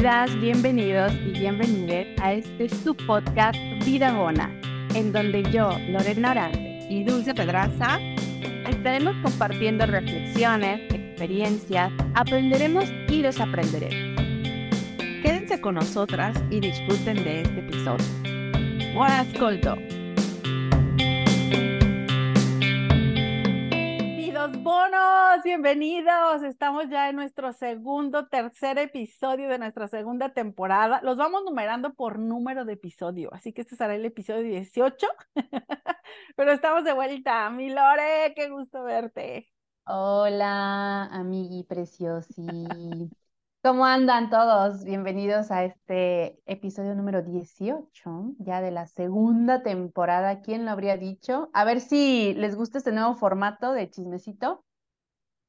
Bienvenidas, bienvenidos y bienvenidas a este su podcast Vida Bona, en donde yo, Lorena Orante y Dulce Pedraza estaremos compartiendo reflexiones, experiencias, aprenderemos y desaprenderemos. Quédense con nosotras y disfruten de este episodio. Buon ascolto! Bonos, bienvenidos. Estamos ya en nuestro segundo, tercer episodio de nuestra segunda temporada. Los vamos numerando por número de episodio, así que este será el episodio 18. Pero estamos de vuelta. Mi Lore, qué gusto verte. Hola, amigui preciosi. ¿Cómo andan todos? Bienvenidos a este episodio número 18, ya de la segunda temporada. ¿Quién lo habría dicho? A ver si les gusta este nuevo formato de chismecito.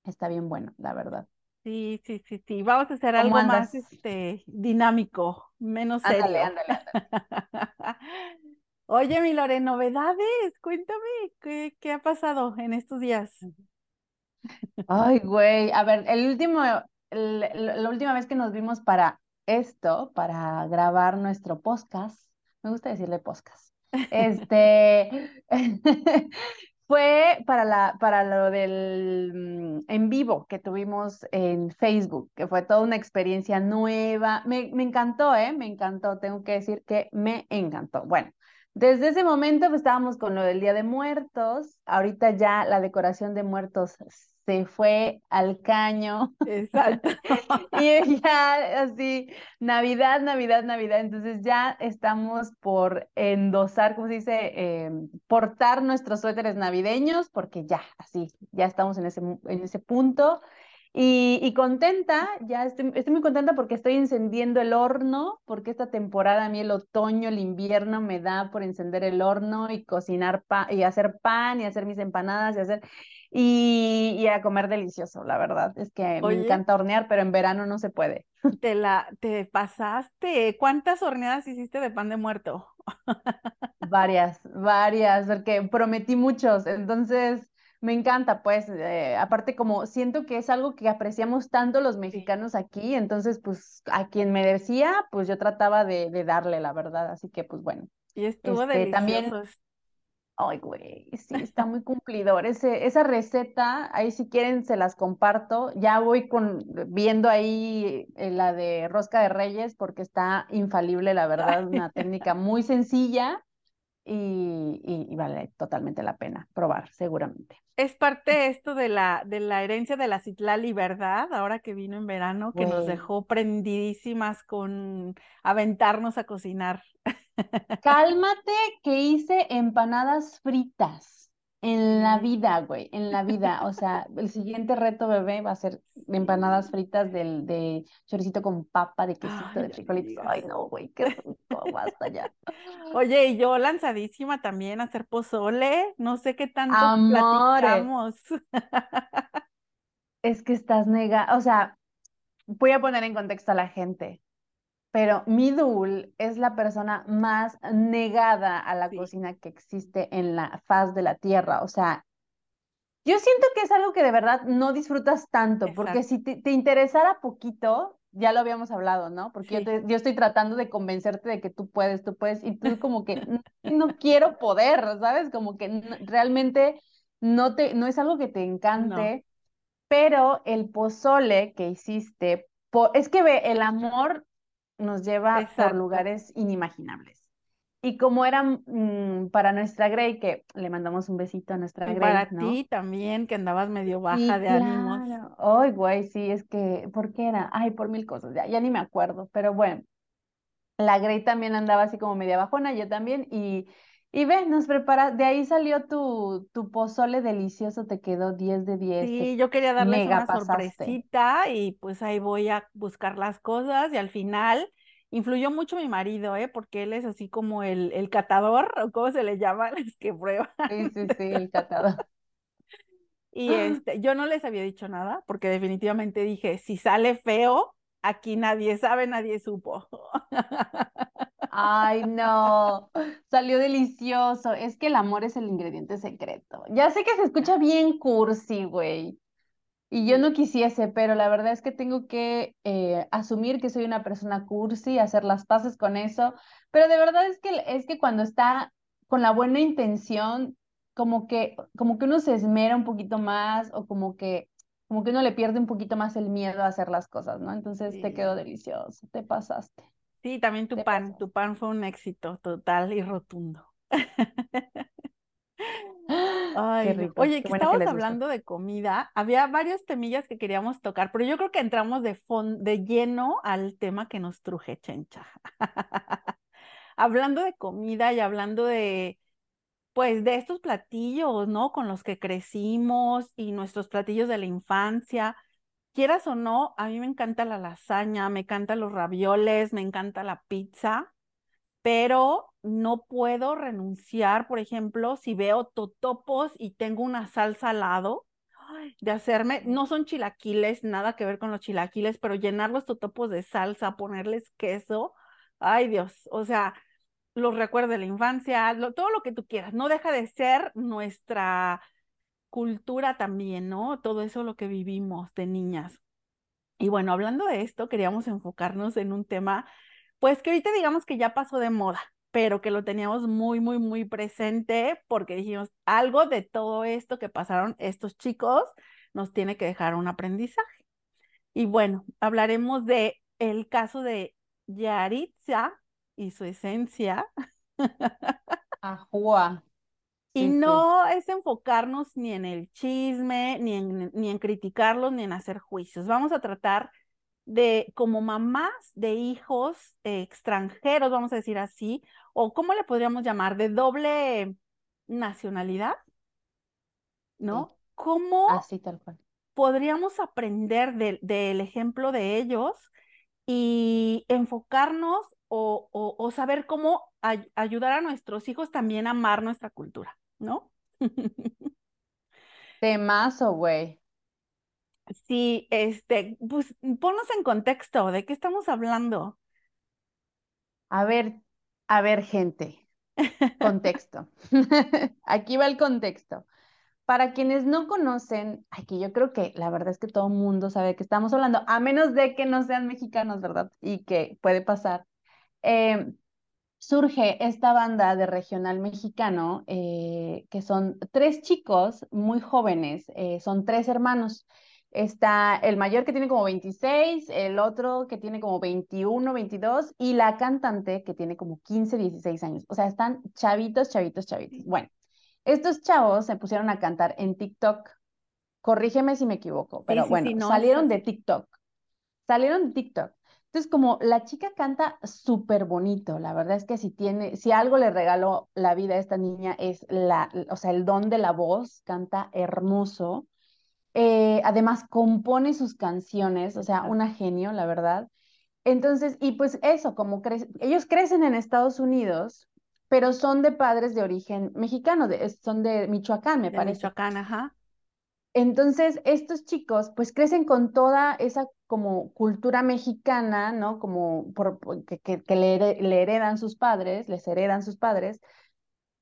Está bien bueno, la verdad. Sí, sí, sí, sí. Vamos a hacer algo más este, dinámico, menos serio. Ándale, ándale, Oye, mi Lore, novedades, cuéntame, ¿qué, ¿qué ha pasado en estos días? Ay, güey, a ver, el último la última vez que nos vimos para esto, para grabar nuestro podcast, me gusta decirle podcast, este, fue para, la, para lo del mm, en vivo que tuvimos en Facebook, que fue toda una experiencia nueva. Me, me encantó, ¿eh? Me encantó, tengo que decir que me encantó. Bueno, desde ese momento pues, estábamos con lo del Día de Muertos, ahorita ya la decoración de muertos se fue al caño. Exacto. y ya así, Navidad, Navidad, Navidad. Entonces ya estamos por endosar, ¿cómo se dice? Em, portar nuestros suéteres navideños, porque ya, así, ya estamos en ese, en ese punto. Y, contenta, ya estoy, estoy, muy contenta porque estoy encendiendo el horno, porque esta temporada a mí el otoño, el invierno me da por encender el horno y cocinar pan, y hacer pan y hacer mis empanadas y hacer y, a comer delicioso, la verdad. Es que me encanta hornear, pero en verano no se puede. Te la, te pasaste. ¿Cuántas horneadas hiciste de pan de muerto? varias, varias, porque prometí muchos. Entonces, me encanta, pues, eh, aparte como siento que es algo que apreciamos tanto los mexicanos aquí, entonces, pues, a quien me decía, pues yo trataba de, de darle, la verdad, así que, pues, bueno. Y estuvo este, delicioso. También, Ay, güey, sí, está muy cumplidor. Ese, esa receta, ahí si quieren se las comparto. Ya voy con, viendo ahí eh, la de rosca de reyes porque está infalible, la verdad, una técnica muy sencilla y, y, vale totalmente la pena probar, seguramente. Es parte esto de la, de la herencia de la Citlali, ¿verdad? Ahora que vino en verano, que nos dejó prendidísimas con aventarnos a cocinar. Cálmate que hice empanadas fritas. En la vida, güey, en la vida. O sea, el siguiente reto, bebé, va a ser empanadas fritas del, de choricito con papa, de quesito, de frijolitos. Ay, no, güey, qué rico, basta ya. Oye, y yo lanzadísima también a hacer pozole. No sé qué tanto platicamos. Es que estás nega, o sea, voy a poner en contexto a la gente pero Midul es la persona más negada a la cocina que existe en la faz de la tierra. O sea, yo siento que es algo que de verdad no disfrutas tanto, porque si te, interesara poquito, ya lo habíamos hablado, ¿no? Porque yo, yo, estoy tratando de convencerte de que tú puedes, tú puedes, y tú como que no, quiero poder, ¿sabes? Como que realmente no, te, no es algo que te encante, pero el pozole que hiciste, es que ve, el amor nos lleva por lugares inimaginables. Y como era mm, para nuestra Grey, que le mandamos un besito a nuestra Grey. Para ti también, que andabas medio baja de ánimos. Ay, güey, sí, es que, ¿por qué era? Ay, por mil cosas, ya, ya ni me acuerdo, pero bueno. La Grey también andaba así como media bajona, yo también, y, y ve, nos prepara, de ahí salió tu, tu pozole delicioso, te quedó 10 de 10. Sí, yo quería darles una sorpresita y pues ahí voy a buscar las cosas y al final influyó mucho mi marido, ¿eh? Porque él es así como el, el catador, o cómo se le llama, es que prueba. Sí, sí, sí, el catador. Y este, yo no les había dicho nada, porque definitivamente dije, si sale feo, aquí nadie sabe, nadie supo. Ay, no, salió delicioso. Es que el amor es el ingrediente secreto. Ya sé que se escucha bien cursi, güey. Y yo no quisiese, pero la verdad es que tengo que eh, asumir que soy una persona cursi, hacer las paces con eso. Pero de verdad es que, es que cuando está con la buena intención, como que, como que uno se esmera un poquito más o como que, como que uno le pierde un poquito más el miedo a hacer las cosas, ¿no? Entonces te quedó delicioso, te pasaste. Sí, también tu pan, tu pan fue un éxito total y rotundo. Ay, rico. Oye, que estábamos hablando de comida, había varios temillas que queríamos tocar, pero yo creo que entramos de, de lleno al tema que nos truje, Chencha. hablando de comida y hablando de, pues, de estos platillos, ¿no? Con los que crecimos y nuestros platillos de la infancia. Quieras o no, a mí me encanta la lasaña, me encantan los ravioles, me encanta la pizza pero no puedo renunciar, por ejemplo, si veo totopos y tengo una salsa al lado, de hacerme, no son chilaquiles, nada que ver con los chilaquiles, pero llenar los totopos de salsa, ponerles queso, ay Dios, o sea, los recuerdos de la infancia, todo lo que tú quieras, no deja de ser nuestra cultura también, ¿no? Todo eso lo que vivimos de niñas. Y bueno, hablando de esto, queríamos enfocarnos en un tema pues que ahorita digamos que ya pasó de moda, pero que lo teníamos muy, muy, muy presente porque dijimos, algo de todo esto que pasaron estos chicos nos tiene que dejar un aprendizaje. Y bueno, hablaremos de el caso de Yaritza y su esencia. Ajua. Y no es enfocarnos ni en el chisme, ni en, ni en criticarlos, ni en hacer juicios. Vamos a tratar de como mamás de hijos extranjeros, vamos a decir así, o cómo le podríamos llamar, de doble nacionalidad, ¿no? ¿Cómo así tal cual. podríamos aprender del ejemplo de ellos y enfocarnos o, saber cómo ayudar a nuestros hijos también a amar nuestra cultura, ¿no? Temazo, güey. Sí, este, pues ponnos en contexto, ¿de qué estamos hablando? A ver, a ver, gente, contexto. Aquí va el contexto. Para quienes no conocen, aquí yo creo que la verdad es que todo el mundo sabe que estamos hablando, a menos de que no sean mexicanos, ¿verdad? Y que puede pasar. Em, surge esta banda de regional mexicano, eh, que son tres chicos muy jóvenes, eh, son tres hermanos. Está el mayor que tiene como 26, el otro que tiene como 21, 22 y la cantante que tiene como 15, 16 años. O sea, están chavitos, chavitos, chavitos. Bueno, estos chavos se pusieron a cantar en TikTok. Corrígeme si me equivoco, pero bueno, salieron de TikTok. Salieron de TikTok. Entonces, como la chica canta súper bonito, la verdad es que si tiene, si algo le regaló la vida a esta niña es la, o sea, el don de la voz, canta hermoso. Eh, además, compone sus canciones, o sea, una genio, la verdad. Entonces, y pues eso, como ellos crecen en Estados Unidos, pero son de padres de origen mexicano, son de Michoacán, me de parece. Michoacán, ajá. Entonces, estos chicos, pues crecen con toda esa como cultura mexicana, ¿no? Como por, que, que, le, heredan sus padres, les heredan sus padres,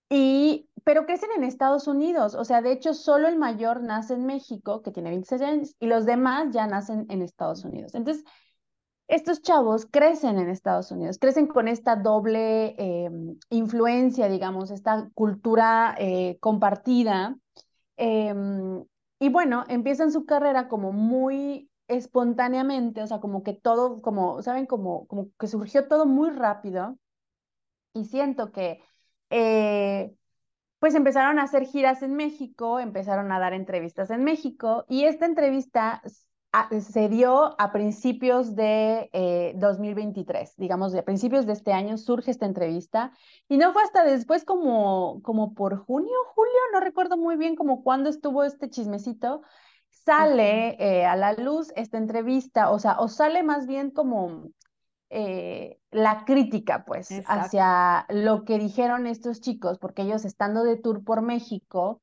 y, pero crecen en Estados Unidos, o sea, de hecho, solo el mayor nace en México, que tiene 26 años, y los demás ya nacen en Estados Unidos. Entonces, estos chavos crecen en Estados Unidos, crecen con esta doble em, influencia, digamos, esta cultura eh, compartida. Em, y bueno, empiezan su carrera como muy espontáneamente, o sea, como que todo, como, ¿saben? Como, como que surgió todo muy rápido. Y siento que eh, pues empezaron a hacer giras en México, empezaron a dar entrevistas en México y esta entrevista se dio a principios de 2023, eh, digamos, a principios de este año surge esta entrevista y no fue hasta después como, como por junio, julio, no recuerdo muy bien como cuándo estuvo este chismecito, sale eh, a la luz esta entrevista, o sea, o sale más bien como eh, la crítica, pues, hacia lo que dijeron estos chicos, porque ellos estando de tour por México,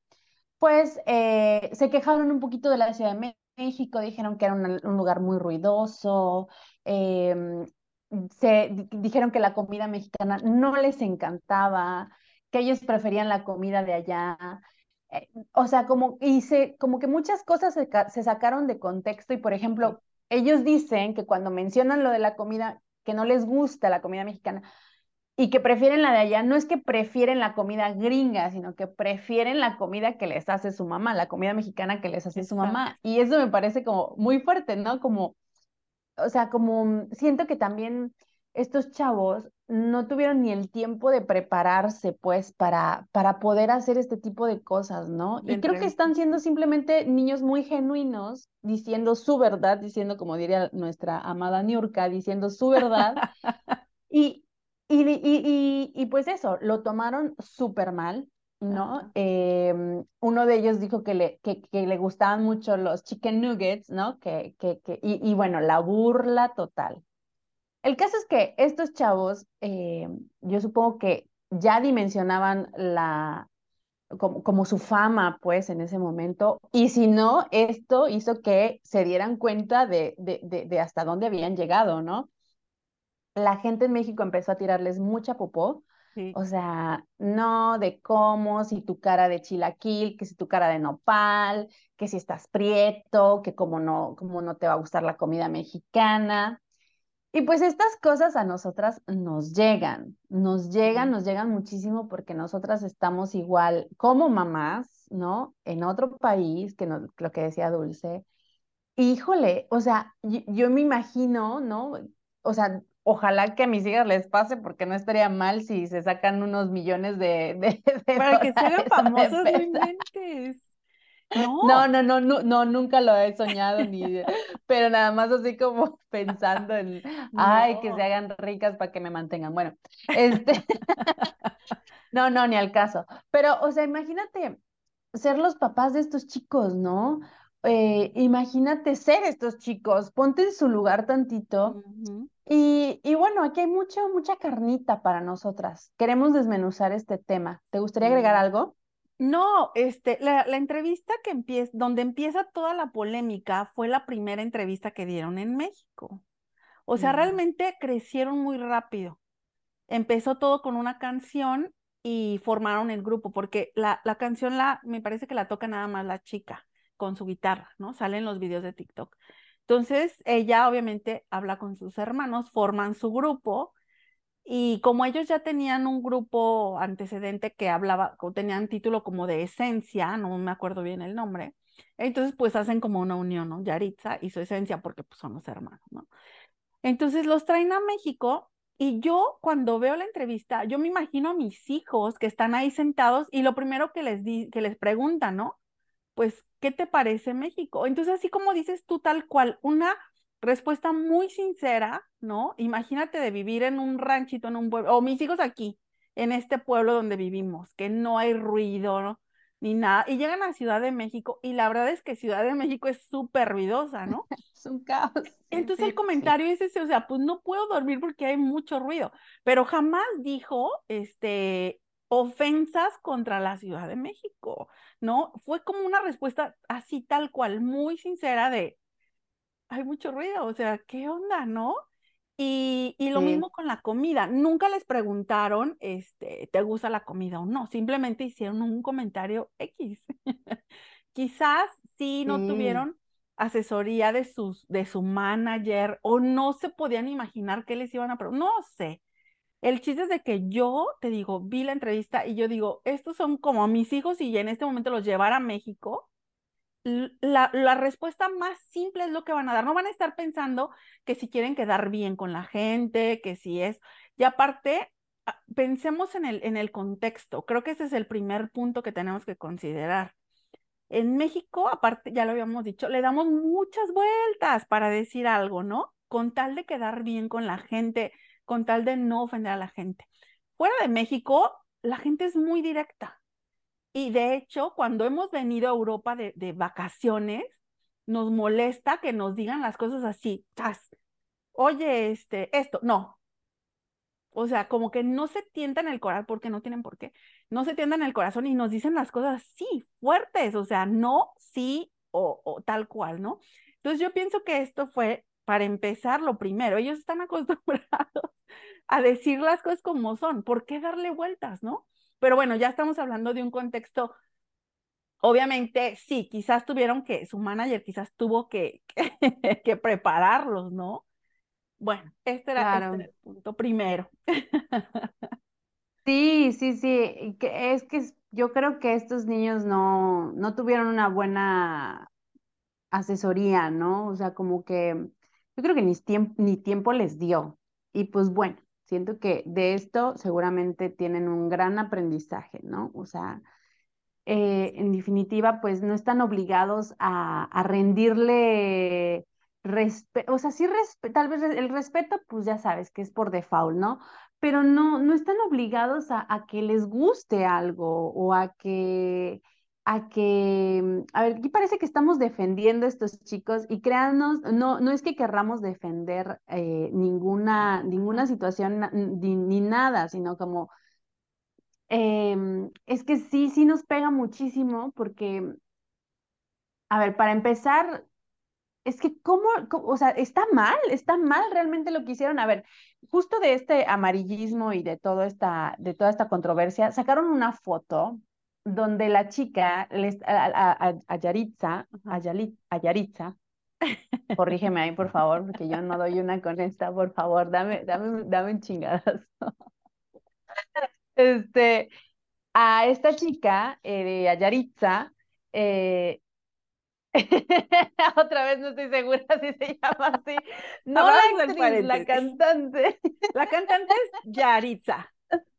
pues eh, se quejaron un poquito de la Ciudad de México, dijeron que era un, lugar muy ruidoso, em, se dijeron que la comida mexicana no les encantaba, que ellos preferían la comida de allá. eh, o sea, como, y como que muchas cosas se, se, sacaron de contexto y, por ejemplo, ellos dicen que cuando mencionan lo de la comida, que no les gusta la comida mexicana y que prefieren la de allá, no es que prefieren la comida gringa, sino que prefieren la comida que les hace su mamá, la comida mexicana que les hace su mamá. Y eso me parece como muy fuerte, ¿no? Como, o sea, como siento que también estos chavos no tuvieron ni el tiempo de prepararse, pues, para, para poder hacer este tipo de cosas, ¿no? y creo que están siendo simplemente niños muy genuinos, diciendo su verdad, diciendo, como diría nuestra amada Niurka, diciendo su verdad. y, y, y, y, pues eso, lo tomaron súper mal, ¿no? Em, uno de ellos dijo que le, que, que, le gustaban mucho los chicken nuggets, ¿no? Que, que, que, y, y bueno, la burla total. El caso es que estos chavos, eh, yo supongo que ya dimensionaban la, como, como, su fama, pues, en ese momento, y si no, esto hizo que se dieran cuenta de, de, de, hasta dónde habían llegado, ¿no? La gente en México empezó a tirarles mucha popó, o sea, no de cómo, si tu cara de chilaquil, que si tu cara de nopal, que si estás prieto, que como no, como no te va a gustar la comida mexicana. Y pues estas cosas a nosotras nos llegan, nos llegan, nos llegan muchísimo porque nosotras estamos igual como mamás, ¿no? En otro país, que no, lo que decía Dulce. Híjole, o sea, yo, me imagino, ¿no? O sea, ojalá que a mis hijas les pase porque no estaría mal si se sacan unos millones de... de, Para que sean famosas, no no. no, no, no, no, nunca lo he soñado ni, pero nada más así como pensando en, ay, que se hagan ricas para que me mantengan. Bueno, este, no, no, ni al caso. Pero, o sea, imagínate ser los papás de estos chicos, ¿no? Eh, imagínate ser estos chicos, ponte en su lugar tantito. y, y, bueno, aquí hay mucha, mucha carnita para nosotras. Queremos desmenuzar este tema. ¿Te gustaría agregar algo? No, este, la, entrevista que empieza, donde empieza toda la polémica fue la primera entrevista que dieron en México. O sea, mm. realmente crecieron muy rápido. Empezó todo con una canción y formaron el grupo, porque la, la canción la, me parece que la toca nada más la chica con su guitarra, ¿no? Salen los videos de TikTok. Entonces, ella obviamente habla con sus hermanos, forman su grupo y como ellos ya tenían un grupo antecedente que hablaba, o tenían título como de esencia, no me acuerdo bien el nombre, entonces pues hacen como una unión, ¿no? Yaritza y su esencia porque pues son los hermanos, ¿no? Entonces los traen a México y yo cuando veo la entrevista, yo me imagino a mis hijos que están ahí sentados y lo primero que les, di, que les preguntan, ¿no? Pues, ¿qué te parece México? Entonces, así como dices tú tal cual, una respuesta muy sincera, ¿no? Imagínate de vivir en un ranchito, en un pueblo, o mis hijos aquí, en este pueblo donde vivimos, que no hay ruido ni nada, y llegan a Ciudad de México, y la verdad es que Ciudad de México es súper ruidosa, ¿no? es un caos. Entonces el comentario es ese, o sea, pues no puedo dormir porque hay mucho ruido, pero jamás dijo, este, ofensas contra la Ciudad de México, ¿no? Fue como una respuesta así tal cual, muy sincera de, hay mucho ruido, o sea, ¿qué onda, no? Y, y lo mismo con la comida, nunca les preguntaron, este, ¿te gusta la comida o no? Simplemente hicieron un comentario X. Quizás sí no tuvieron asesoría de, sus, de su manager o no se podían imaginar qué les iban a preguntar, no sé. El chiste es de que yo, te digo, vi la entrevista y yo digo, estos son como mis hijos y en este momento los llevar a México, la, la, respuesta más simple es lo que van a dar. No van a estar pensando que si quieren quedar bien con la gente, que si es. Y aparte, ah, pensemos en el, en el contexto. Creo que ese es el primer punto que tenemos que considerar. En México, aparte, ya lo habíamos dicho, le damos muchas vueltas para decir algo, ¿no? Con tal de quedar bien con la gente, con tal de no ofender a la gente. Fuera de México, la gente es muy directa. Y de hecho, cuando hemos venido a Europa de, vacaciones, nos molesta que nos digan las cosas así, oye, este, esto, no. O sea, como que no se tientan el corazón, porque no tienen por qué, no se tientan el corazón y nos dicen las cosas sí, fuertes, o sea, no, sí o, o tal cual, ¿no? Entonces yo pienso que esto fue, para empezar, lo primero, ellos están acostumbrados a decir las cosas como son, ¿por qué darle vueltas, no? Pero bueno, ya estamos hablando de un contexto obviamente, sí, quizás tuvieron que, su manager quizás tuvo que, que, prepararlos, ¿no? Bueno, este era, este el punto primero. Sí, sí, sí, es que yo creo que estos niños no, no tuvieron una buena asesoría, ¿no? O sea, como que yo creo que ni tiempo, ni tiempo les dio. Y pues bueno, siento que de esto seguramente tienen un gran aprendizaje, ¿no? O sea, eh, en definitiva, pues no están obligados a, rendirle respeto, o sea, sí, tal vez el respeto, pues ya sabes que es por default, ¿no? Pero no, no están obligados a, a que les guste algo o a que a que, mm, a ver, aquí parece que estamos defendiendo a estos chicos y créanos, no, no es que querramos defender eh, ninguna, ninguna situación ni, nada, sino como, em, es que sí, sí nos pega muchísimo porque, a ver, para empezar, es que cómo, o sea, está mal, está mal realmente lo que hicieron. A ver, justo de este amarillismo y de todo esta, de toda esta controversia, sacaron una foto donde la chica, a, a, Yaritza, a, Yaritza, corrígeme ahí por favor, porque yo no doy una con esta, por favor, dame, dame, dame un chingadazo. Este, a esta chica, eh, a Yaritza, eh, otra vez no estoy segura si se llama así. No la actriz, la cantante. La cantante es Yaritza.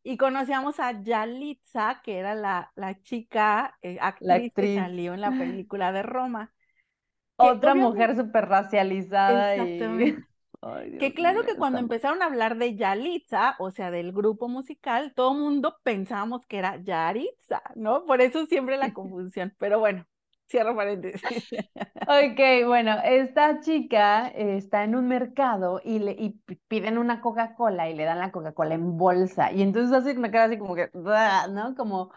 Y conocíamos a Yalitza, que era la, la chica eh, actriz, que salió en la película de Roma. Otra mujer súper racializada. Exactamente. que claro que cuando empezaron a hablar de Yalitza, o sea, del grupo musical, todo el mundo pensábamos que era Yaritza, ¿no? Por eso siempre la confusión. Pero bueno, Cierro paréntesis. Ok, bueno, esta chica está en un mercado y, le, y piden una Coca-Cola y le dan la Coca-Cola en bolsa. Y entonces hace una cara así como que, ¿no? Como,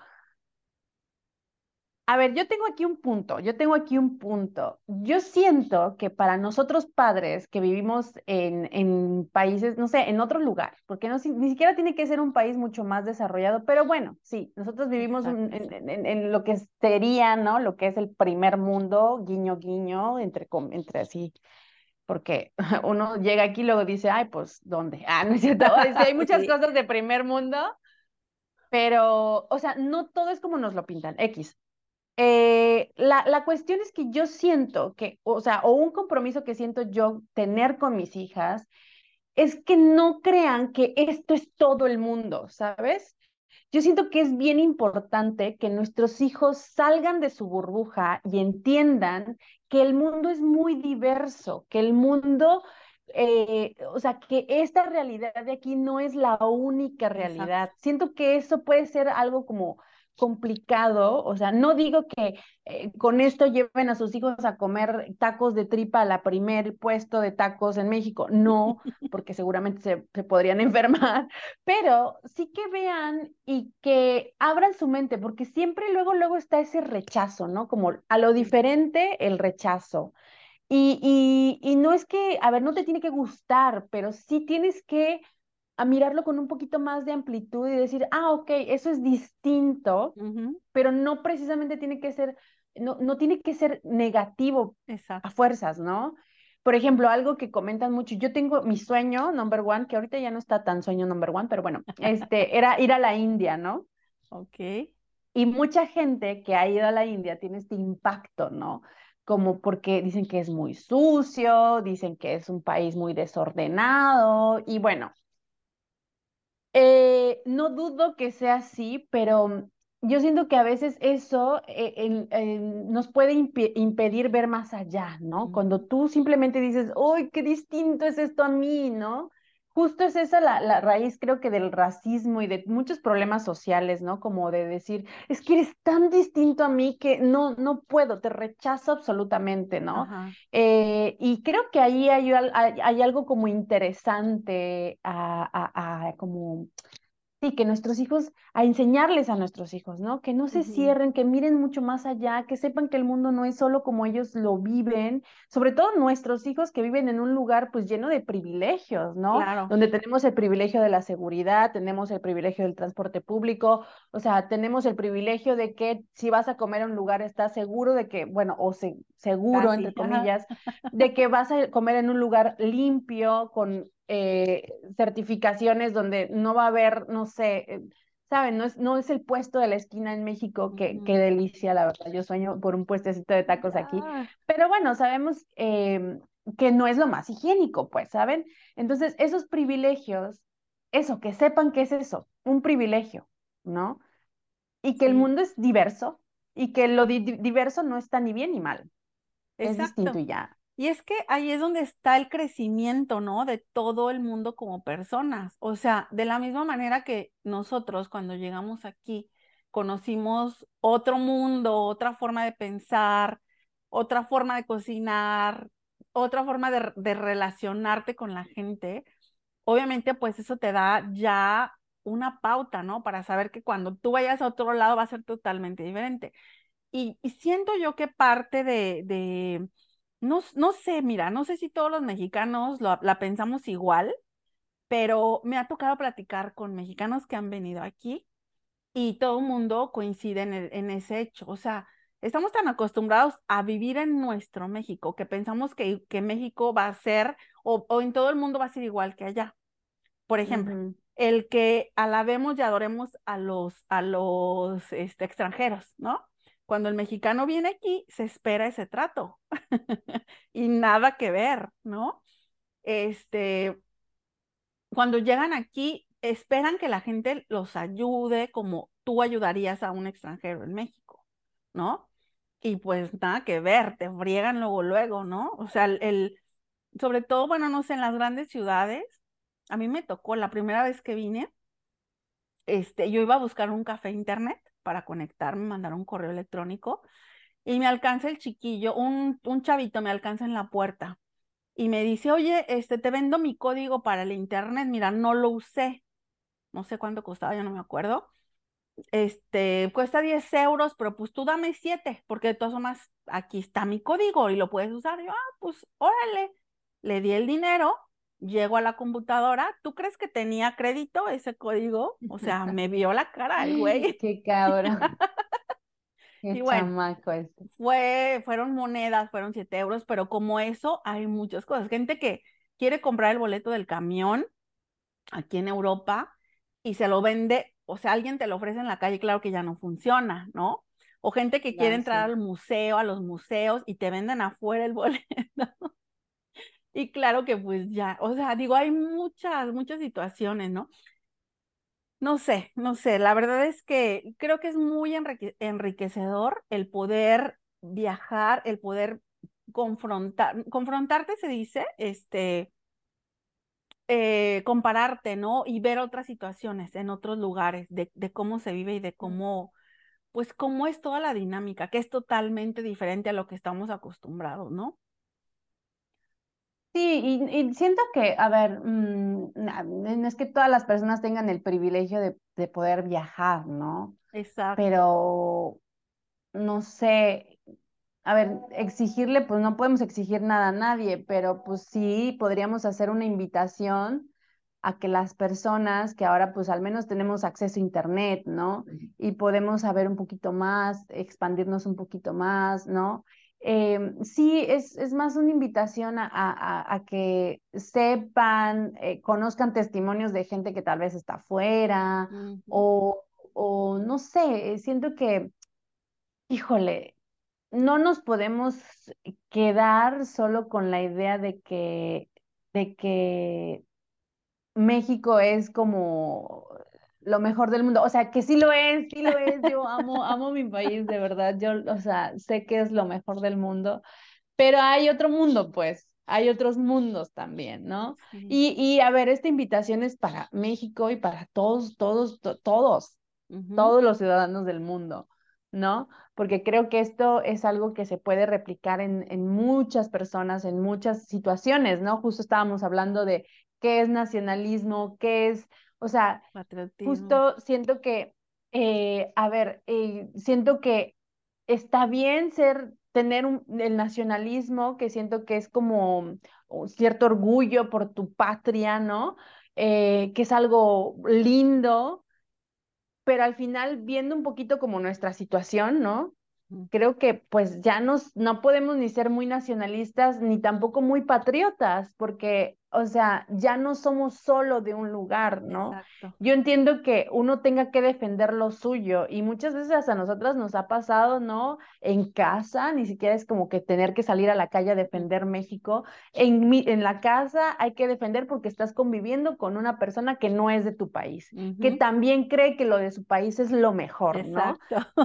a ver, yo tengo aquí un punto, yo tengo aquí un punto. Yo siento que para nosotros padres que vivimos en, en países, no sé, en otro lugar, porque no, ni siquiera tiene que ser un país mucho más desarrollado, pero bueno, sí, nosotros vivimos en, en, en, lo que sería, ¿no? Lo que es el primer mundo, guiño, guiño, entre, entre así, porque uno llega aquí y luego dice, ay, pues, ¿dónde? Ah, no es cierto, hay muchas cosas de primer mundo, pero, o sea, no todo es como nos lo pintan, X. Eh, la, la, cuestión es que yo siento que, o sea, o un compromiso que siento yo tener con mis hijas, es que no crean que esto es todo el mundo, ¿sabes? Yo siento que es bien importante que nuestros hijos salgan de su burbuja y entiendan que el mundo es muy diverso, que el mundo, eh, o sea, que esta realidad de aquí no es la única realidad. Siento que eso puede ser algo como complicado, o sea, no digo que eh, con esto lleven a sus hijos a comer tacos de tripa a la primer puesto de tacos en México, no, porque seguramente se, se, podrían enfermar, pero sí que vean y que abran su mente, porque siempre luego, luego está ese rechazo, ¿no? Como a lo diferente, el rechazo. Y, y, y no es que, a ver, no te tiene que gustar, pero sí tienes que a mirarlo con un poquito más de amplitud y decir, ah, ok, eso es distinto, pero no precisamente tiene que ser, no, no tiene que ser negativo a fuerzas, ¿no? Por ejemplo, algo que comentan mucho, yo tengo mi sueño number one, que ahorita ya no está tan sueño number one, pero bueno, este, era ir a la India, ¿no? Ok. Y mucha gente que ha ido a la India tiene este impacto, ¿no? como porque dicen que es muy sucio, dicen que es un país muy desordenado y bueno, eh, no dudo que sea así, pero yo siento que a veces eso eh, nos puede impedir ver más allá, ¿no? Cuando tú simplemente dices, ¡ay, qué distinto es esto a mí!, ¿no? Justo es esa la, raíz, creo que del racismo y de muchos problemas sociales, ¿no? Como de decir, es que eres tan distinto a mí que no, no puedo, te rechazo absolutamente, ¿no? Eh, y creo que ahí hay, hay, algo como interesante a, como sí, que nuestros hijos, a enseñarles a nuestros hijos, ¿no? Que no se cierren, que miren mucho más allá, que sepan que el mundo no es solo como ellos lo viven, sobre todo nuestros hijos que viven en un lugar pues lleno de privilegios, ¿no? Claro. Donde tenemos el privilegio de la seguridad, tenemos el privilegio del transporte público, o sea, tenemos el privilegio de que si vas a comer a un lugar estás seguro de que, bueno, o seguro, entre comillas, de que vas a comer en un lugar limpio, con eh, certificaciones donde no va a haber, no sé, eh, ¿saben? No es, no es el puesto de la esquina en México, que, qué delicia, la verdad. Yo sueño por un puestecito de tacos aquí. Ah. Pero bueno, sabemos em, que no es lo más higiénico, pues, ¿saben? Entonces, esos privilegios, eso, que sepan que es eso, un privilegio, ¿no? Y que el mundo es diverso y que lo diverso no está ni bien ni mal. Es distinto y ya. Y es que ahí es donde está el crecimiento, ¿no? De todo el mundo como personas. O sea, de la misma manera que nosotros cuando llegamos aquí conocimos otro mundo, otra forma de pensar, otra forma de cocinar, otra forma de, de relacionarte con la gente, obviamente pues eso te da ya una pauta, ¿no? Para saber que cuando tú vayas a otro lado va a ser totalmente diferente. Y, siento yo que parte de no, no sé, mira, no sé si todos los mexicanos la pensamos igual, pero me ha tocado platicar con mexicanos que han venido aquí y todo el mundo coincide en, en, ese hecho. O sea, estamos tan acostumbrados a vivir en nuestro México que pensamos que, que México va a ser, o, o, en todo el mundo va a ser igual que allá. Por ejemplo, el que alabemos y adoremos a los, a los este, extranjeros, ¿no? Cuando el mexicano viene aquí, se espera ese trato y nada que ver, ¿no? Este, cuando llegan aquí, esperan que la gente los ayude como tú ayudarías a un extranjero en México, ¿no? Y pues nada que ver, te friegan luego, luego, ¿no? O sea, el, sobre todo, bueno, no sé, en las grandes ciudades, a mí me tocó la primera vez que vine, este, yo iba a buscar un café internet para conectarme, mandar un correo electrónico y me alcanza el chiquillo, un, un chavito me alcanza en la puerta y me dice, oye, este, te vendo mi código para el internet, mira, no lo usé, no sé cuánto costaba, yo no me acuerdo, este, cuesta 10 euros, pero pues tú dame 7, porque de todas formas aquí está mi código y lo puedes usar. Yo, ah, pues órale, le di el dinero Llego a la computadora, ¿tú crees que tenía crédito ese código? O sea, me vio la cara el güey. Qué cabrón. Qué y bueno, fue, fueron monedas, fueron siete euros, pero como eso hay muchas cosas. Gente que quiere comprar el boleto del camión aquí en Europa y se lo vende, o sea, alguien te lo ofrece en la calle, claro que ya no funciona, ¿no? O gente que quiere entrar al museo, a los museos y te venden afuera el boleto. Y claro que pues ya, o sea, digo, hay muchas, muchas situaciones, ¿no? No sé, no sé, la verdad es que creo que es muy enriquecedor el poder viajar, el poder confrontar, confrontarte se dice, este, eh, compararte, ¿no? Y ver otras situaciones en otros lugares, de, de, cómo se vive y de cómo, pues, cómo es toda la dinámica, que es totalmente diferente a lo que estamos acostumbrados, ¿no? Sí, y, siento que, a ver, mm, no es que todas las personas tengan el privilegio de, de poder viajar, ¿no? Exacto. Pero, no sé, a ver, exigirle, pues no podemos exigir nada a nadie, pero pues sí podríamos hacer una invitación a que las personas que ahora pues al menos tenemos acceso a internet, ¿no? Y podemos saber un poquito más, expandirnos un poquito más, ¿no? Eh, sí, es, es, más una invitación a, a, que sepan, eh, conozcan testimonios de gente que tal vez está afuera o, o, no sé, siento que, híjole, no nos podemos quedar solo con la idea de que, de que México es como lo mejor del mundo. O sea, que sí lo es, sí lo es. Yo amo, amo mi país, de verdad. Yo, o sea, sé que es lo mejor del mundo, pero hay otro mundo, pues. Hay otros mundos también, ¿no? Y, y a ver, esta invitación es para México y para todos, todos, todos, todos los ciudadanos del mundo, ¿no? Porque creo que esto es algo que se puede replicar en, en muchas personas, en muchas situaciones, ¿no? Justo estábamos hablando de qué es nacionalismo, qué es O sea, justo siento que, eh, a ver, eh, siento que está bien ser, tener un, el nacionalismo, que siento que es como cierto orgullo por tu patria, ¿no? Eh, que es algo lindo, pero al final viendo un poquito como nuestra situación, ¿no? creo que pues ya nos, no podemos ni ser muy nacionalistas ni tampoco muy patriotas, porque o sea, ya no somos solo de un lugar, ¿no? Yo entiendo que uno tenga que defender lo suyo y muchas veces a nosotras nos ha pasado, ¿no? En casa, ni siquiera es como que tener que salir a la calle a defender México. En, en la casa hay que defender porque estás conviviendo con una persona que no es de tu país, que también cree que lo de su país es lo mejor, ¿no?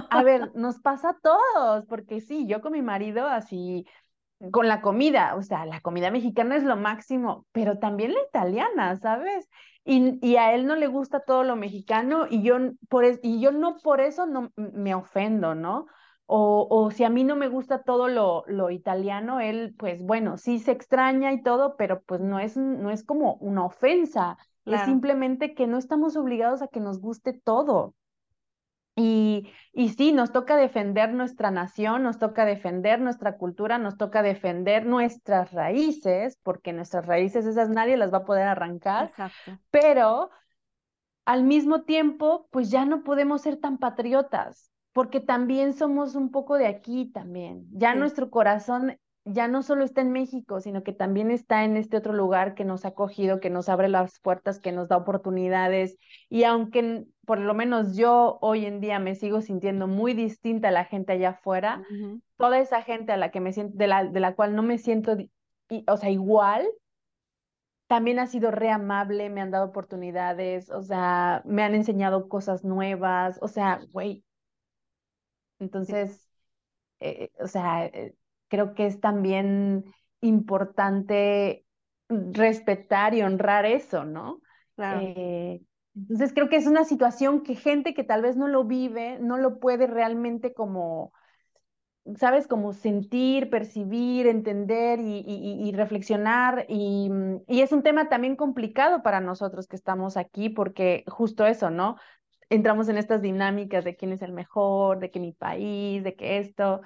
A ver, nos pasa a todos, porque sí, yo con mi marido así con la comida, o sea, la comida mexicana es lo máximo, pero también la italiana, ¿sabes? Y, y a él no le gusta todo lo mexicano y yo, por y yo no por eso no me ofendo, ¿no? O, o, si a mí no me gusta todo lo, lo italiano, él, pues bueno, sí se extraña y todo, pero pues no es, no es como una ofensa, es simplemente que no estamos obligados a que nos guste todo. Y, y sí, nos toca defender nuestra nación, nos toca defender nuestra cultura, nos toca defender nuestras raíces, porque nuestras raíces esas nadie las va a poder arrancar, Exacto. pero al mismo tiempo, pues ya no podemos ser tan patriotas, porque también somos un poco de aquí también. Ya nuestro corazón ya no solo está en México, sino que también está en este otro lugar que nos ha acogido, que nos abre las puertas, que nos da oportunidades. Y aunque por lo menos yo hoy en día me sigo sintiendo muy distinta a la gente allá afuera, toda esa gente a la que me siento, de la, de la cual no me siento, o sea, igual, también ha sido re amable, me han dado oportunidades, o sea, me han enseñado cosas nuevas, o sea, güey. Entonces, eh, o sea, eh, creo que es también importante respetar y honrar eso, ¿no? Eh, entonces creo que es una situación que gente que tal vez no lo vive, no lo puede realmente como, ¿sabes? Como sentir, percibir, entender y, reflexionar. Y, y, es un tema también complicado para nosotros que estamos aquí, porque justo eso, ¿no? Entramos en estas dinámicas de quién es el mejor, de que mi país, de que esto.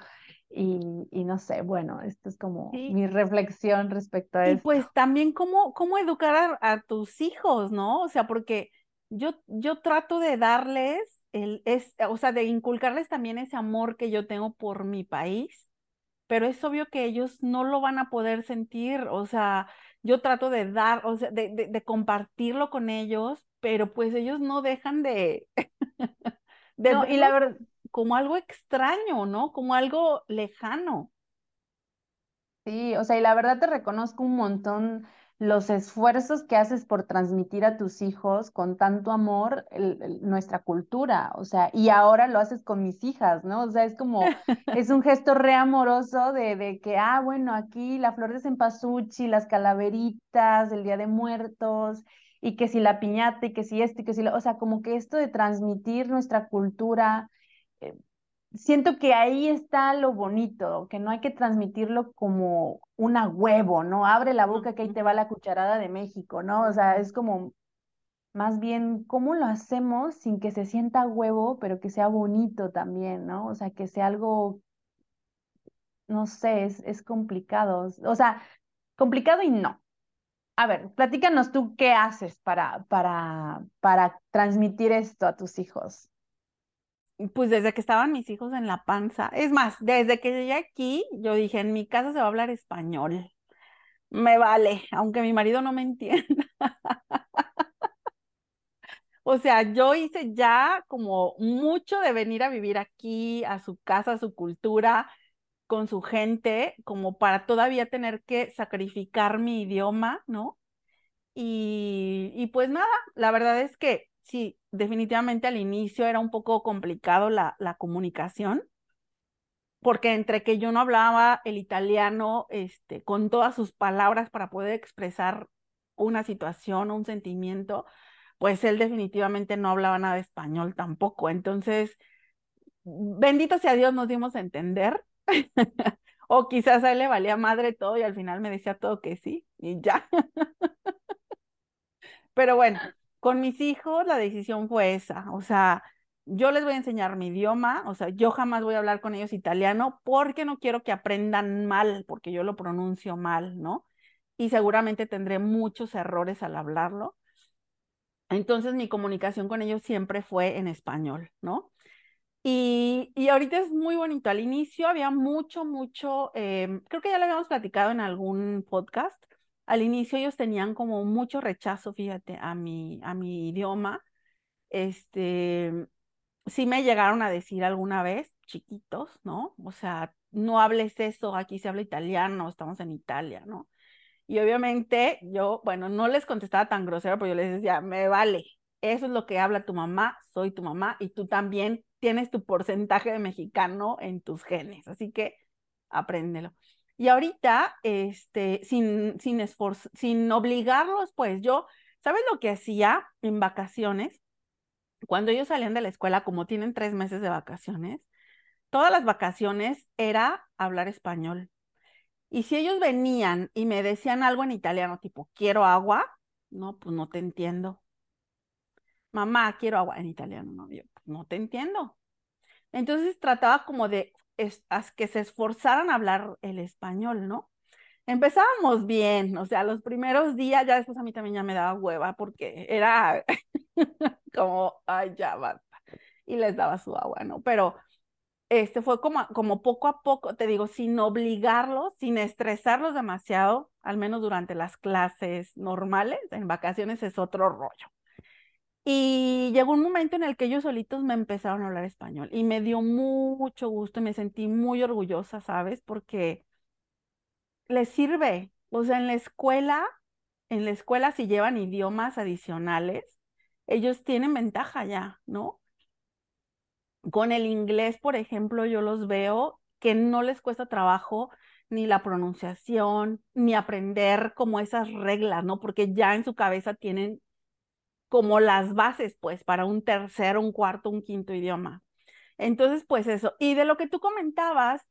Y, y, no sé, bueno, esto es como mi reflexión respecto a y esto. Y pues también cómo, cómo educar a, tus hijos, ¿no? O sea, porque yo, yo trato de darles, el, es, o sea, de inculcarles también ese amor que yo tengo por mi país, pero es obvio que ellos no lo van a poder sentir, o sea, yo trato de dar, o sea, de, de, de compartirlo con ellos, pero pues ellos no dejan de... de no, y la verdad como algo extraño, ¿no? Como algo lejano. Sí, o sea, y la verdad te reconozco un montón los esfuerzos que haces por transmitir a tus hijos con tanto amor nuestra cultura, o sea, y ahora lo haces con mis hijas, ¿no? O sea, es como, es un gesto re amoroso de, de que, ah, bueno, aquí la flor de cempasúchil, las calaveritas, el Día de Muertos, y que si la piñata, y que si esto, y que si lo, o sea, como que esto de transmitir nuestra cultura, siento que ahí está lo bonito, que no hay que transmitirlo como una huevo, ¿no? Abre la boca que ahí te va la cucharada de México, ¿no? O sea, es como más bien cómo lo hacemos sin que se sienta huevo, pero que sea bonito también, ¿no? O sea, que sea algo, no sé, es, es complicado. O sea, complicado y no. A ver, platícanos tú qué haces para, para, para transmitir esto a tus hijos pues desde que estaban mis hijos en la panza. Es más, desde que llegué aquí, yo dije, en mi casa se va a hablar español. Me vale, aunque mi marido no me entienda. O sea, yo hice ya como mucho de venir a vivir aquí, a su casa, a su cultura, con su gente, como para todavía tener que sacrificar mi idioma, ¿no? Y, y pues nada, la verdad es que sí, definitivamente al inicio era un poco complicado la, comunicación, porque entre que yo no hablaba el italiano este, con todas sus palabras para poder expresar una situación o un sentimiento, pues él definitivamente no hablaba nada de español tampoco. Entonces, bendito sea Dios, nos dimos a entender. o quizás a él le valía madre todo y al final me decía todo que sí y ya. Pero bueno, con mis hijos la decisión fue esa, o sea, yo les voy a enseñar mi idioma, o sea, yo jamás voy a hablar con ellos italiano porque no quiero que aprendan mal, porque yo lo pronuncio mal, ¿no? Y seguramente tendré muchos errores al hablarlo. Entonces mi comunicación con ellos siempre fue en español, ¿no? Y, y ahorita es muy bonito. Al inicio había mucho, mucho, em, creo que ya lo habíamos platicado en algún podcast. Al inicio ellos tenían como mucho rechazo, fíjate, a mi, a mi idioma. Este, sí me llegaron a decir alguna vez, chiquitos, ¿no? O sea, no hables eso, aquí se habla italiano, estamos en Italia, ¿no? Y obviamente yo, bueno, no les contestaba tan grosero, pero yo les decía, me vale, eso es lo que habla tu mamá, soy tu mamá y tú también tienes tu porcentaje de mexicano en tus genes, así que apréndelo. Y ahorita, este, sin, sin sin obligarlos, pues yo, ¿sabes lo que hacía en vacaciones? Cuando ellos salían de la escuela, como tienen tres meses de vacaciones, todas las vacaciones era hablar español. Y si ellos venían y me decían algo en italiano, tipo, quiero agua, no, pues no te entiendo. Mamá, quiero agua en italiano, no, yo pues, no te entiendo. Entonces trataba como de que se esforzaran a hablar el español, ¿no? Empezábamos bien, o sea, los primeros días, ya después a mí también ya me daba hueva porque era como, ay, ya basta. Y les daba su agua, ¿no? Pero este fue como, como poco a poco, te digo, sin obligarlos, sin estresarlos demasiado, al menos durante las clases normales, en vacaciones es otro rollo. Y llegó un momento en el que ellos solitos me empezaron a hablar español y me dio mucho gusto y me sentí muy orgullosa, ¿sabes? Porque les sirve. O sea, en la escuela, en la escuela si llevan idiomas adicionales, ellos tienen ventaja ya, ¿no? Con el inglés, por ejemplo, yo los veo que no les cuesta trabajo ni la pronunciación, ni aprender como esas reglas, ¿no? Porque ya en su cabeza tienen como las bases, pues, para un tercer, un cuarto, un quinto idioma. Entonces, pues eso. Y de lo que tú comentabas,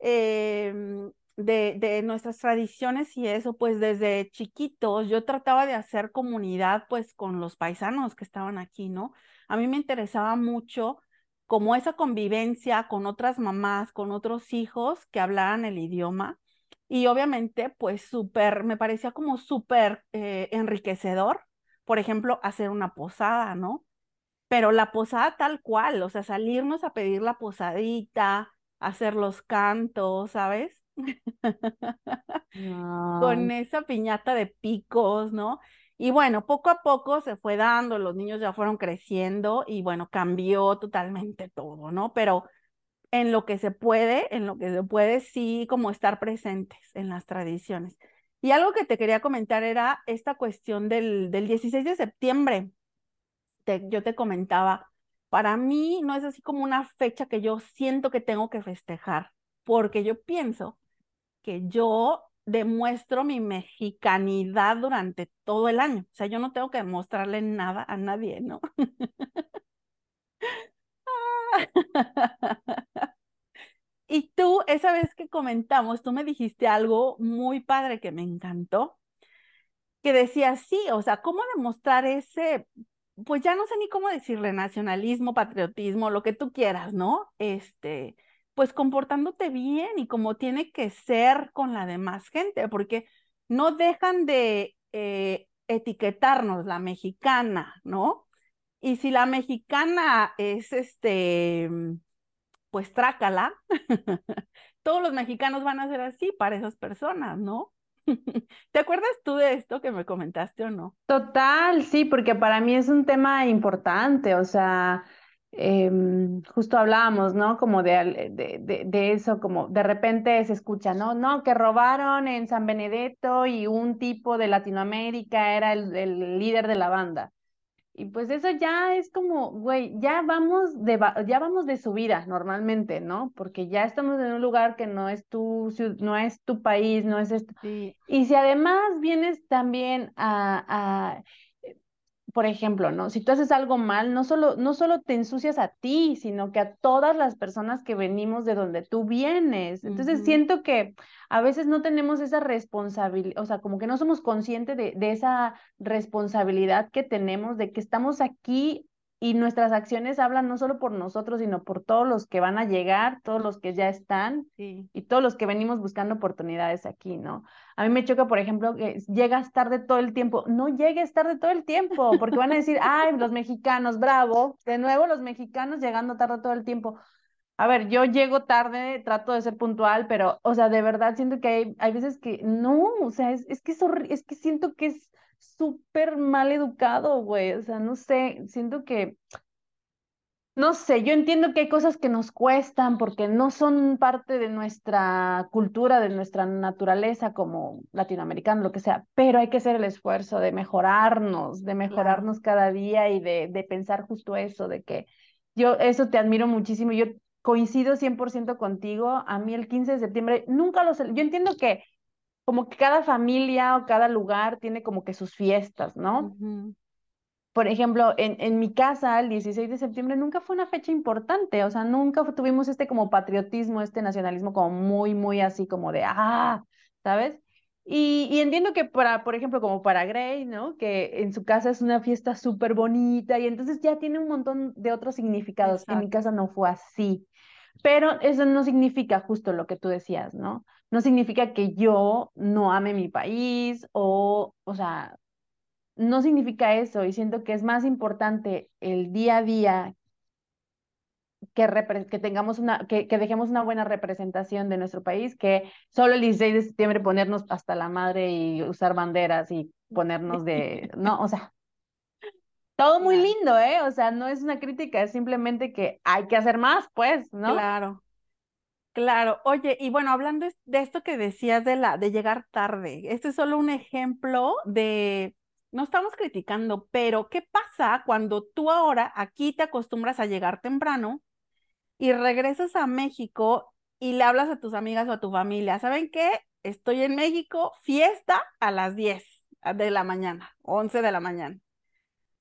em, de, de, nuestras tradiciones y eso, pues desde chiquitos yo trataba de hacer comunidad, pues, con los paisanos que estaban aquí, ¿no? A mí me interesaba mucho como esa convivencia con otras mamás, con otros hijos que hablaran el idioma. Y obviamente, pues súper, me parecía como súper eh, enriquecedor, por ejemplo, hacer una posada, ¿no? Pero la posada tal cual, o sea, salirnos a pedir la posadita, hacer los cantos, ¿sabes? Con esa piñata de picos, ¿no? Y bueno, poco a poco se fue dando, los niños ya fueron creciendo y bueno, cambió totalmente todo, ¿no? Pero en lo que se puede, en lo que se puede, sí, como estar presentes en las tradiciones. Y algo que te quería comentar era esta cuestión del, del 16 de septiembre. yo te comentaba, para mí no es así como una fecha que yo siento que tengo que festejar, porque yo pienso que yo demuestro mi mexicanidad durante todo el año. O sea, yo no tengo que demostrarle nada a nadie, ¿no? y tú, esa vez que comentamos, tú me dijiste algo muy padre que me encantó, que decía, sí, o sea, ¿cómo demostrar ese, pues ya no sé ni cómo decirle, nacionalismo, patriotismo, lo que tú quieras, ¿no? Este, pues comportándote bien y como tiene que ser con la demás gente, porque no dejan de eh, etiquetarnos la mexicana, ¿no? Y si la mexicana es este, pues trácala, todos los mexicanos van a ser así para esas personas, ¿no? ¿Te acuerdas tú de esto que me comentaste o no? Total, sí, porque para mí es un tema importante, o sea, Em, justo hablábamos, ¿no? Como de, de, de, eso, como de repente se escucha, ¿no? No, que robaron en San Benedetto y un tipo de Latinoamérica era el, el líder de la banda. Y pues eso ya es como, güey, ya vamos de ya vamos de subida normalmente, ¿no? Porque ya estamos en un lugar que no es tu no es tu país, no es esto. Y si además vienes también a, a por ejemplo, ¿no? Si tú haces algo mal, no solo, no solo te ensucias a ti, sino que a todas las personas que venimos de donde tú vienes. Entonces siento que a veces no tenemos esa responsabilidad, o sea, como que no somos conscientes de, de esa responsabilidad que tenemos, de que estamos aquí y nuestras acciones hablan no solo por nosotros, sino por todos los que van a llegar, todos los que ya están y todos los que venimos buscando oportunidades aquí, ¿no? A mí me choca, por ejemplo, que llegas tarde todo el tiempo. No llegues tarde todo el tiempo, porque van a decir, ay, los mexicanos, bravo, de nuevo los mexicanos llegando tarde todo el tiempo. A ver, yo llego tarde, trato de ser puntual, pero, o sea, de verdad siento que hay, hay veces que no, o sea, es, es que es, es que siento que es súper mal educado, güey. O sea, no sé, siento que, no sé, yo entiendo que hay cosas que nos cuestan porque no son parte de nuestra cultura, de nuestra naturaleza como latinoamericano, lo que sea, pero hay que hacer el esfuerzo de mejorarnos, de mejorarnos cada día y de, de pensar justo eso, de que yo eso te admiro muchísimo. Yo coincido 100% contigo. A mí el 15 de septiembre nunca lo sé. Yo entiendo que como que cada familia o cada lugar tiene como que sus fiestas, ¿no? Por ejemplo, en, en mi casa, el 16 de septiembre nunca fue una fecha importante, o sea, nunca tuvimos este como patriotismo, este nacionalismo como muy, muy así como de, ah, ¿sabes? Y, y, entiendo que para, por ejemplo, como para Gray, ¿no? Que en su casa es una fiesta súper bonita y entonces ya tiene un montón de otros significados. En mi casa no fue así. Pero eso no significa justo lo que tú decías, ¿no? No significa que yo no ame mi país o, o sea, no significa eso y siento que es más importante el día a día que, que tengamos una, que, que, dejemos una buena representación de nuestro país, que solo el 16 de septiembre ponernos hasta la madre y usar banderas y ponernos de, no, o sea, todo muy lindo, ¿eh? O sea, no es una crítica, es simplemente que hay que hacer más, pues, ¿no? Claro. Claro, oye, y bueno, hablando de esto que decías de la de llegar tarde, este es solo un ejemplo de no estamos criticando, pero ¿qué pasa cuando tú ahora aquí te acostumbras a llegar temprano y regresas a México y le hablas a tus amigas o a tu familia? ¿Saben qué? Estoy en México, fiesta a las 10 de la mañana, 11 de la mañana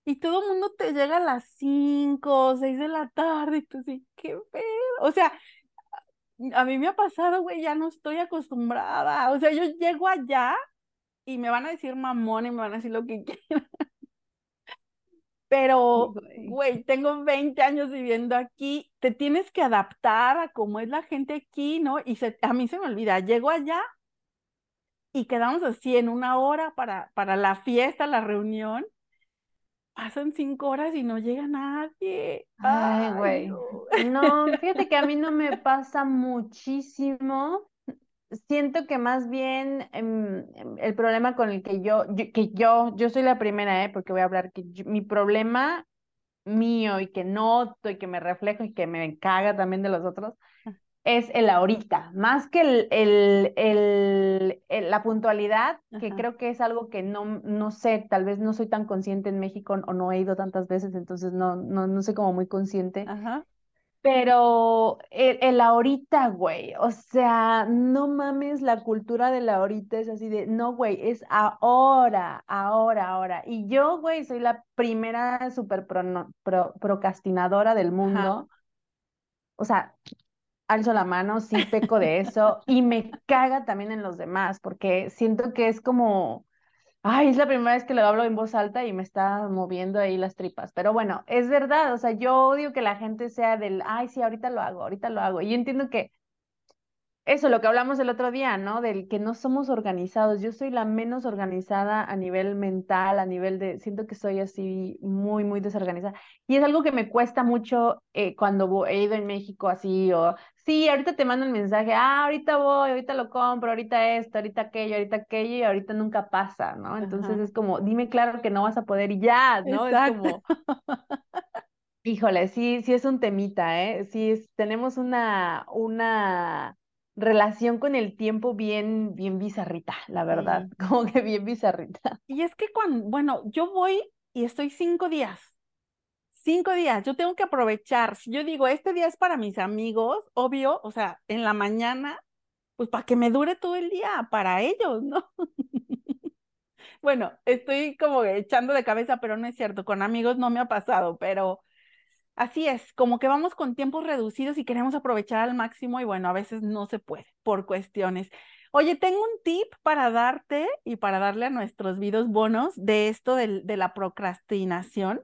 y todo el mundo te llega a las 5 o 6 de la tarde y tú sí, qué pedo. O sea, a mí me ha pasado, güey, ya no estoy acostumbrada. O sea, yo llego allá y me van a decir mamón y me van a decir lo que quieran. Pero, güey, tengo 20 años viviendo aquí, te tienes que adaptar a cómo es la gente aquí, ¿no? Y se, a mí se me olvida, llego allá y quedamos así en una hora para, para la fiesta, la reunión, pasan cinco horas y no llega nadie. Ay, güey. No. fíjate que a mí no me pasa muchísimo. Siento que más bien em, em, el problema con el que yo, que yo, yo soy la primera, ¿eh? porque voy a hablar que mi problema mío y que noto y que me reflejo y que me caga también de los otros es el ahorita, más que el, el, la puntualidad, que creo que es algo que no, no sé, tal vez no soy tan consciente en México o no he ido tantas veces, entonces no, no, no soy como muy consciente. Pero el, el, ahorita, güey, o sea, no mames, la cultura del ahorita es así de, no, güey, es ahora, ahora, ahora. Y yo, güey, soy la primera super procrastinadora del mundo. O sea, alzo la mano, sí peco de eso y me caga también en los demás porque siento que es como, ay, es la primera vez que lo hablo en voz alta y me está moviendo ahí las tripas. Pero bueno, es verdad, o sea, yo odio que la gente sea del, ay, sí, ahorita lo hago, ahorita lo hago. Y yo entiendo que eso, lo que hablamos el otro día, ¿no? Del que no somos organizados. Yo soy la menos organizada a nivel mental, a nivel de, siento que soy así muy, muy desorganizada. Y es algo que me cuesta mucho eh, cuando he ido en México así, o sí, ahorita te mando un mensaje, ah, ahorita voy, ahorita lo compro, ahorita esto, ahorita aquello, ahorita aquello, y ahorita nunca pasa, ¿no? Entonces es como, dime claro que no vas a poder y ya, ¿no? Es como... Híjole, sí, sí es un temita, ¿eh? Sí, es, tenemos una, una relación con el tiempo bien, bien bizarrita, la verdad, como que bien bizarrita. Y es que cuando, bueno, yo voy y estoy cinco días, cinco días, yo tengo que aprovechar, si yo digo, este día es para mis amigos, obvio, o sea, en la mañana, pues para que me dure todo el día, para ellos, ¿no? bueno, estoy como echando de cabeza, pero no es cierto, con amigos no me ha pasado, pero así es, como que vamos con tiempos reducidos y queremos aprovechar al máximo y bueno, a veces no se puede por cuestiones. Oye, tengo un tip para darte y para darle a nuestros videos bonos de esto de, la procrastinación.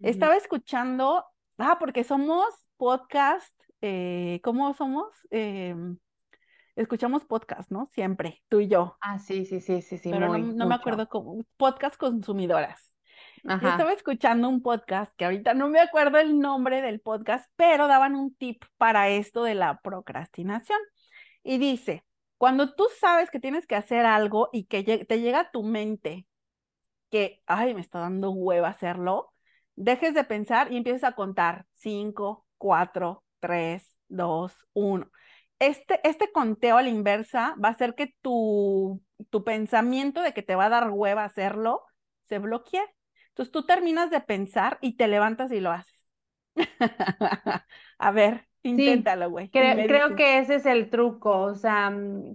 Estaba escuchando, ah, porque somos podcast, eh, ¿cómo somos? Em, escuchamos podcast, ¿no? Siempre, tú y yo. Ah, sí, sí, sí, sí, sí. Pero no, me acuerdo cómo, podcast consumidoras. Ajá. estaba escuchando un podcast que ahorita no me acuerdo el nombre del podcast, pero daban un tip para esto de la procrastinación. Y dice, cuando tú sabes que tienes que hacer algo y que te llega a tu mente que, ay, me está dando hueva hacerlo, dejes de pensar y empieces a contar 5, 4, 3, 2, 1 este, este conteo a la inversa va a hacer que tu, tu pensamiento de que te va a dar hueva hacerlo se bloquee. Entonces tú terminas de pensar y te levantas y lo haces. a ver, inténtalo, güey. creo que ese es el truco. O sea, mm,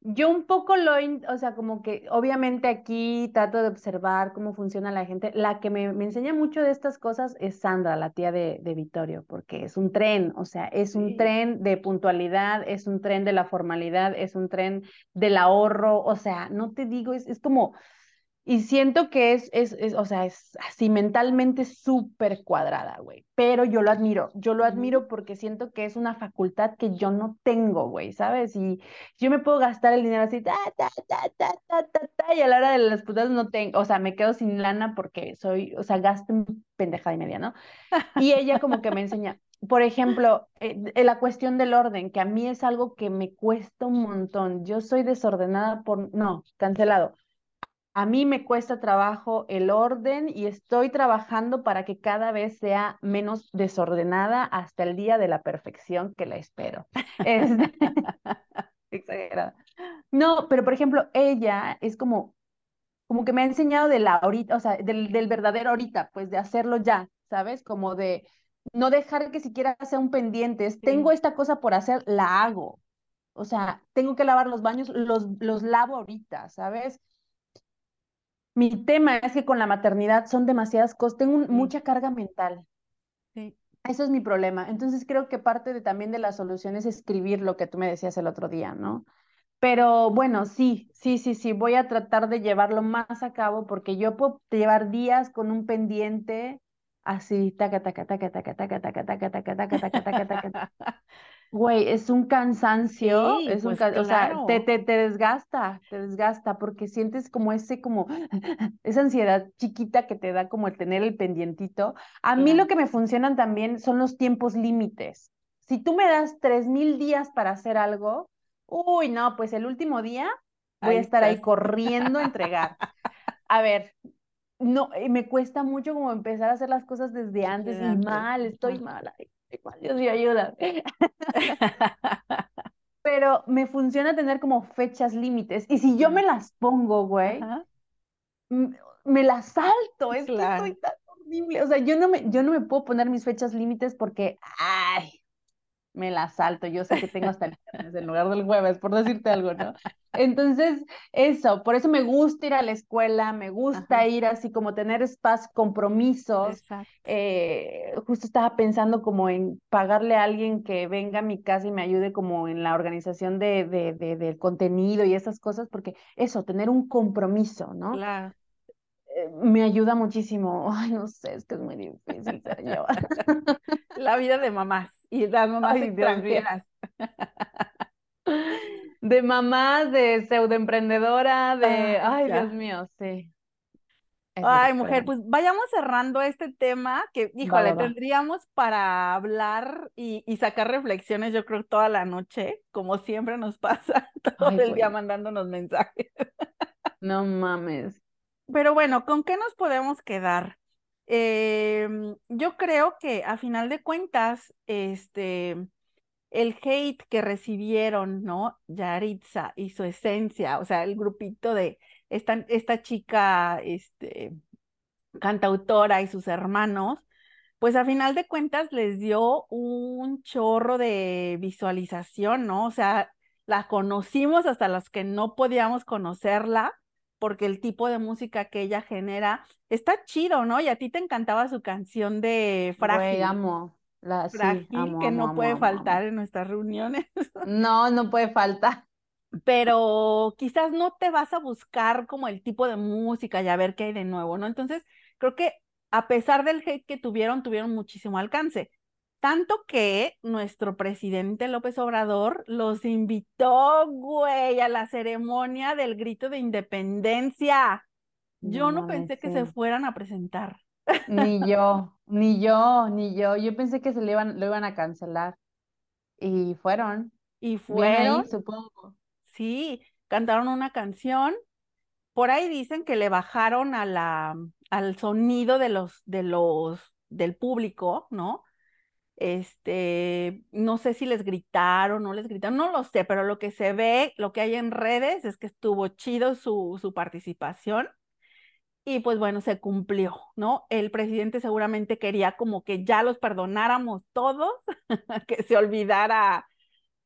yo un poco lo, o sea, como que obviamente aquí trato de observar cómo funciona la gente. La que me, enseña mucho de estas cosas es Sandra, la tía de, de Vittorio, porque es un tren, o sea, es un tren de puntualidad, es un tren de la formalidad, es un tren del ahorro, o sea, no te digo, es, es como y siento que es, es, es o sea, es así mentalmente súper cuadrada, güey. Pero yo lo admiro, yo lo admiro porque siento que es una facultad que yo no tengo, güey, ¿sabes? Y yo me puedo gastar el dinero así, ta, ta, ta, ta, ta, ta, ta, y a la hora de las putas no tengo, o sea, me quedo sin lana porque soy, o sea, gasto pendejada y media, ¿no? Y ella como que me enseña, por ejemplo, eh, la cuestión del orden, que a mí es algo que me cuesta un montón. Yo soy desordenada por, no, cancelado a mí me cuesta trabajo el orden y estoy trabajando para que cada vez sea menos desordenada hasta el día de la perfección que la espero. Exagerada. No, pero por ejemplo, ella es como, como que me ha enseñado de la ahorita, o sea, del, del verdadero ahorita, pues de hacerlo ya, ¿sabes? Como de no dejar que siquiera sea un pendiente. Tengo esta cosa por hacer, la hago. O sea, tengo que lavar los baños, los, los lavo ahorita, ¿sabes? Mi tema es que con la maternidad son demasiadas cosas, tengo mucha carga mental. Sí. Eso es mi problema. Entonces creo que parte de, también de la solución es escribir lo que tú me decías el otro día, ¿no? Pero bueno, sí, sí, sí, sí, voy a tratar de llevarlo más a cabo porque yo puedo llevar días con un pendiente así, taca, taca, taca, taca, taca, taca, taca, taca, taca, taca, taca, taca, Güey, es un cansancio, es un o sea, te, te, te, desgasta, te desgasta porque sientes como ese, como esa ansiedad chiquita que te da como el tener el pendientito. A mí lo que me funcionan también son los tiempos límites. Si tú me das tres mil días para hacer algo, uy, no, pues el último día voy a estar ahí corriendo a entregar. A ver, no, me cuesta mucho como empezar a hacer las cosas desde antes, y mal, estoy mal. Dios me ayuda. Pero me funciona tener como fechas límites. Y si yo me las pongo, güey, me las salto. Es que estoy tan horrible. O sea, yo no me, yo no me puedo poner mis fechas límites porque, ay, me la salto, yo sé que tengo hasta el viernes en lugar del jueves, por decirte algo, ¿no? Entonces, eso, por eso me gusta ir a la escuela, me gusta ir así como tener espacios, compromisos. Eh, justo estaba pensando como en pagarle a alguien que venga a mi casa y me ayude como en la organización de, de, de del contenido y esas cosas, porque eso, tener un compromiso, ¿no? Claro eh, me ayuda muchísimo. Ay, no sé, es que es muy difícil yo. La vida de mamás y las mamás extranjeras. De mamás, de pseudoemprendedora, de... Ah, ay, Dios mío, sí. Ay, mujer, pues vayamos cerrando este tema que, híjole, tendríamos para hablar y, sacar reflexiones, yo creo, toda la noche, como siempre nos pasa, todo el día mandándonos mensajes. No mames. Pero bueno, ¿con qué nos podemos quedar? Em, yo creo que a final de cuentas, este, el hate que recibieron, ¿no? Yaritza y su esencia, o sea, el grupito de esta, esta chica, este, cantautora y sus hermanos, pues a final de cuentas les dio un chorro de visualización, ¿no? O sea, la conocimos hasta los que no podíamos conocerla porque el tipo de música que ella genera está chido, ¿no? Y a ti te encantaba su canción de Frágil. amo. La, Frágil, que no puede faltar en nuestras reuniones. No, no puede faltar. Pero quizás no te vas a buscar como el tipo de música y a ver qué hay de nuevo, ¿no? Entonces, creo que a pesar del hate que tuvieron, tuvieron muchísimo alcance. Tanto que nuestro presidente López Obrador los invitó, güey, a la ceremonia del grito de independencia. Yo no, pensé que se fueran a presentar. Ni yo, ni yo, ni yo. Yo pensé que se le iban, lo iban a cancelar. Y fueron. Y fueron. supongo. Sí, cantaron una canción. Por ahí dicen que le bajaron a la, al sonido de los, de los, del público, ¿no? Este, no sé si les gritaron, no les gritaron, no lo sé, pero lo que se ve, lo que hay en redes es que estuvo chido su, su participación y pues bueno, se cumplió, ¿no? El presidente seguramente quería como que ya los perdonáramos todos, que se olvidara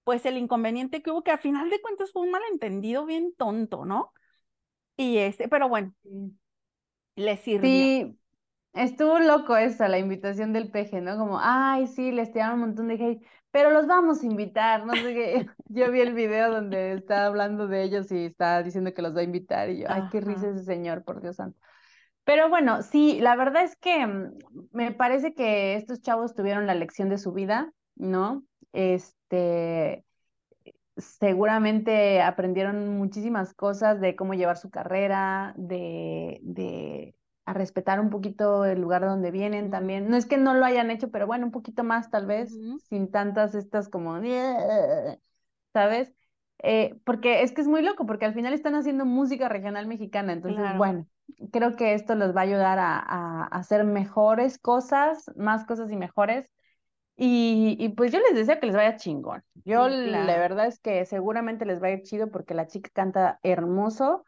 pues el inconveniente que hubo, que al final de cuentas fue un malentendido bien tonto, ¿no? Y este, pero bueno, le sirvió. Sí, Estuvo loco esa, la invitación del peje, ¿no? Como, ay, sí, les tiraron un montón de hate, pero los vamos a invitar, no sé qué. Yo vi el video donde está hablando de ellos y está diciendo que los va a invitar y yo, ay, qué risa ese señor, por Dios santo. Pero bueno, sí, la verdad es que mm, me parece que estos chavos tuvieron la lección de su vida, ¿no? Este, seguramente aprendieron muchísimas cosas de cómo llevar su carrera, de, de a respetar un poquito el lugar donde vienen también. No es que no lo hayan hecho, pero bueno, un poquito más tal vez, sin tantas estas como, ¿sabes? Eh, porque es que es muy loco, porque al final están haciendo música regional mexicana, entonces, bueno, creo que esto les va a ayudar a, hacer mejores cosas, más cosas y mejores. Y, pues yo les deseo que les vaya chingón. Yo la verdad es que seguramente les va a ir chido porque la chica canta hermoso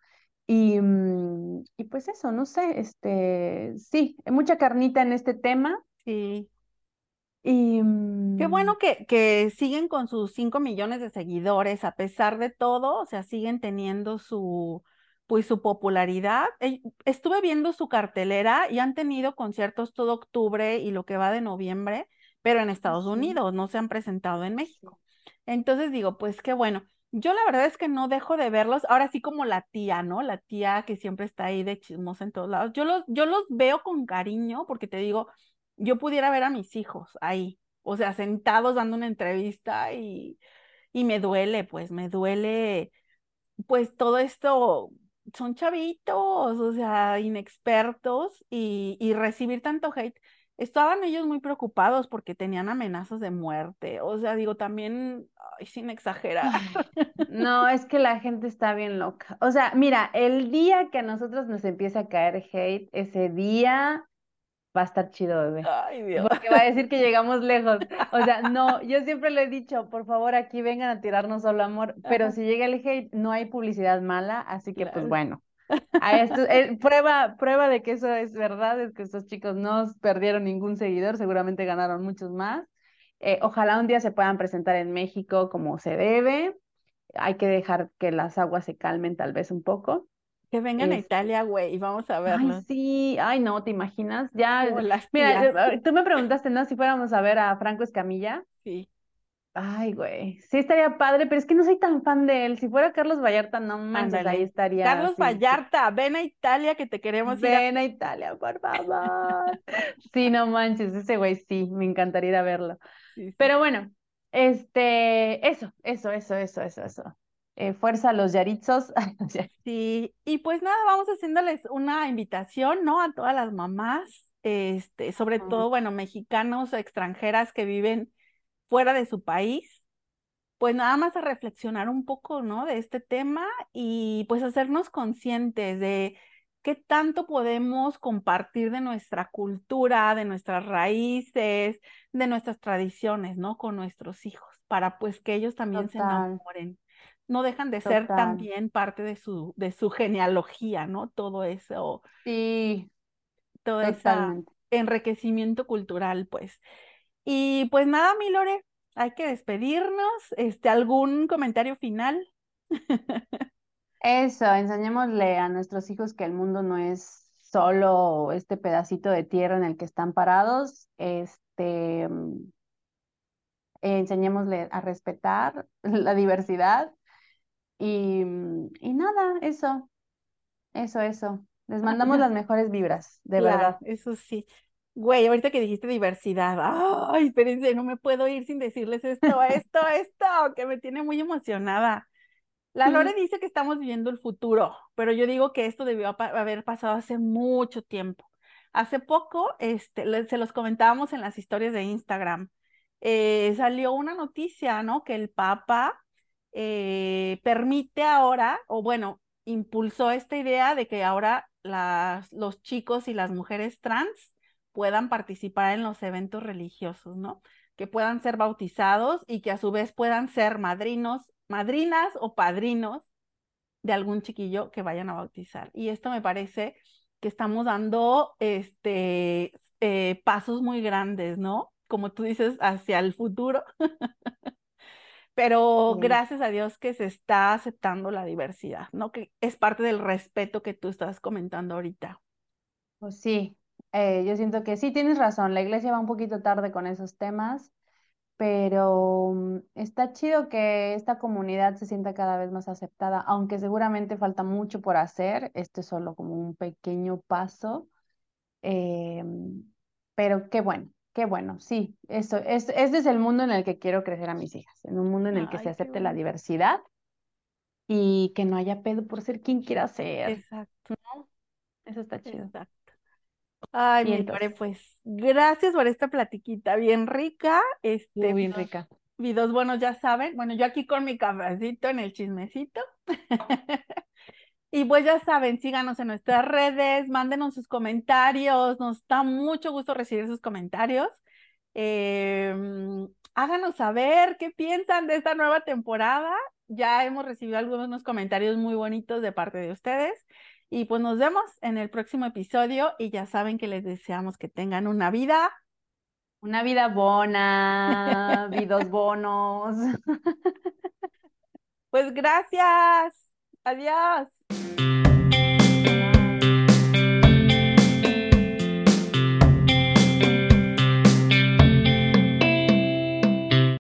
y, mm, y pues eso, no sé, este, sí, hay mucha carnita en este tema. Sí. Y Qué mm, bueno que, que siguen con sus 5 millones de seguidores, a pesar de todo, o sea, siguen teniendo su, pues su popularidad. Estuve viendo su cartelera y han tenido conciertos todo octubre y lo que va de noviembre, pero en Estados Unidos, no se han presentado en México. Entonces digo, pues qué bueno. Yo la verdad es que no dejo de verlos, ahora sí como la tía, ¿no? La tía que siempre está ahí de chismosa en todos lados. Yo los, yo los veo con cariño porque te digo, yo pudiera ver a mis hijos ahí, o sea, sentados dando una entrevista y, y me duele, pues me duele, pues todo esto, son chavitos, o sea, inexpertos y, y recibir tanto hate estaban ellos muy preocupados porque tenían amenazas de muerte. O sea, digo, también, sin exagerar. No, es que la gente está bien loca. O sea, mira, el día que a nosotros nos empieza a caer hate, ese día va a estar chido, bebé. Ay, Dios. Porque va a decir que llegamos lejos. O sea, no, yo siempre le he dicho, por favor, aquí vengan a tirarnos solo amor, pero si llega el hate, no hay publicidad mala, así que pues bueno. A esto, eh, prueba, prueba de que eso es verdad, es que estos chicos no perdieron ningún seguidor, seguramente ganaron muchos más. Eh, ojalá un día se puedan presentar en México como se debe. Hay que dejar que las aguas se calmen tal vez un poco. Que vengan a Italia, güey, y vamos a verlos. Ay, sí, ay, no, ¿te imaginas? Ya, mira, tú me preguntaste, ¿no? Si fuéramos a ver a Franco Escamilla. Sí. Ay, güey, sí estaría padre, pero es que no soy tan fan de él. Si fuera Carlos Vallarta, no manches, ahí estaría. Carlos Vallarta, ven a Italia que te queremos ven ir. Ven a... Italia, por favor. sí, no manches, ese güey sí, me encantaría ir a verlo. Pero bueno, este, eso, eso, eso, eso, eso, eso. Eh, fuerza a los yaritzos. sí, y pues nada, vamos haciéndoles una invitación, ¿no? A todas las mamás, este, sobre todo, bueno, mexicanos o extranjeras que viven fuera de su país, pues nada más a reflexionar un poco, ¿no? De este tema y pues hacernos conscientes de qué tanto podemos compartir de nuestra cultura, de nuestras raíces, de nuestras tradiciones, ¿no? Con nuestros hijos, para pues que ellos también se enamoren. No dejan de ser también parte de su, de su genealogía, ¿no? Todo eso. Sí. Todo ese enriquecimiento cultural, pues. Y pues nada, mi Lore, hay que despedirnos. Este, ¿algún comentario final? Eso, enseñémosle a nuestros hijos que el mundo no es solo este pedacito de tierra en el que están parados, este, mm, enseñémosle a respetar la diversidad y, mm, y nada, eso, eso, eso. Les mandamos las mejores vibras, de verdad. Eso sí. Güey, ahorita que dijiste diversidad, ay, espérense, no me puedo ir sin decirles esto, esto, esto, que me tiene muy emocionada. La Lore dice que estamos viviendo el futuro, pero yo digo que esto debió haber pasado hace mucho tiempo. Hace poco, este, se los comentábamos en las historias de Instagram, eh, salió una noticia, ¿no? Que el Papa eh, permite ahora, o bueno, impulsó esta idea de que ahora las, los chicos y las mujeres trans puedan participar en los eventos religiosos, ¿no? Que puedan ser bautizados y que a su vez puedan ser madrinos, madrinas o padrinos de algún chiquillo que vayan a bautizar. Y esto me parece que estamos dando este, eh, pasos muy grandes, ¿no? Como tú dices, hacia el futuro. Pero gracias a Dios que se está aceptando la diversidad, ¿no? Que es parte del respeto que tú estás comentando ahorita. Pues sí, eh, yo siento que sí, tienes razón, la iglesia va un poquito tarde con esos temas, pero mm, está chido que esta comunidad se sienta cada vez más aceptada, aunque seguramente falta mucho por hacer, esto es solo como un pequeño paso, em, pero qué bueno, qué bueno, sí, eso, es, este es el mundo en el que quiero crecer a mis hijas, en un mundo en el que se acepte la diversidad y que no haya pedo por ser quien quiera ser. Exacto. Eso está chido. Exacto. Ay, mi pues gracias por esta platiquita bien rica. Este, bien rica. Videos buenos, ya saben. Bueno, yo aquí con mi cafecito en el chismecito. y pues ya saben, síganos en nuestras redes, mándenos sus comentarios. Nos da mucho gusto recibir sus comentarios. Em, háganos saber qué piensan de esta nueva temporada. Ya hemos recibido algunos comentarios muy bonitos de parte de ustedes. Y pues nos vemos en el próximo episodio y ya saben que les deseamos que tengan una vida. Una vida buena, vidos bonos. Pues gracias. Adiós.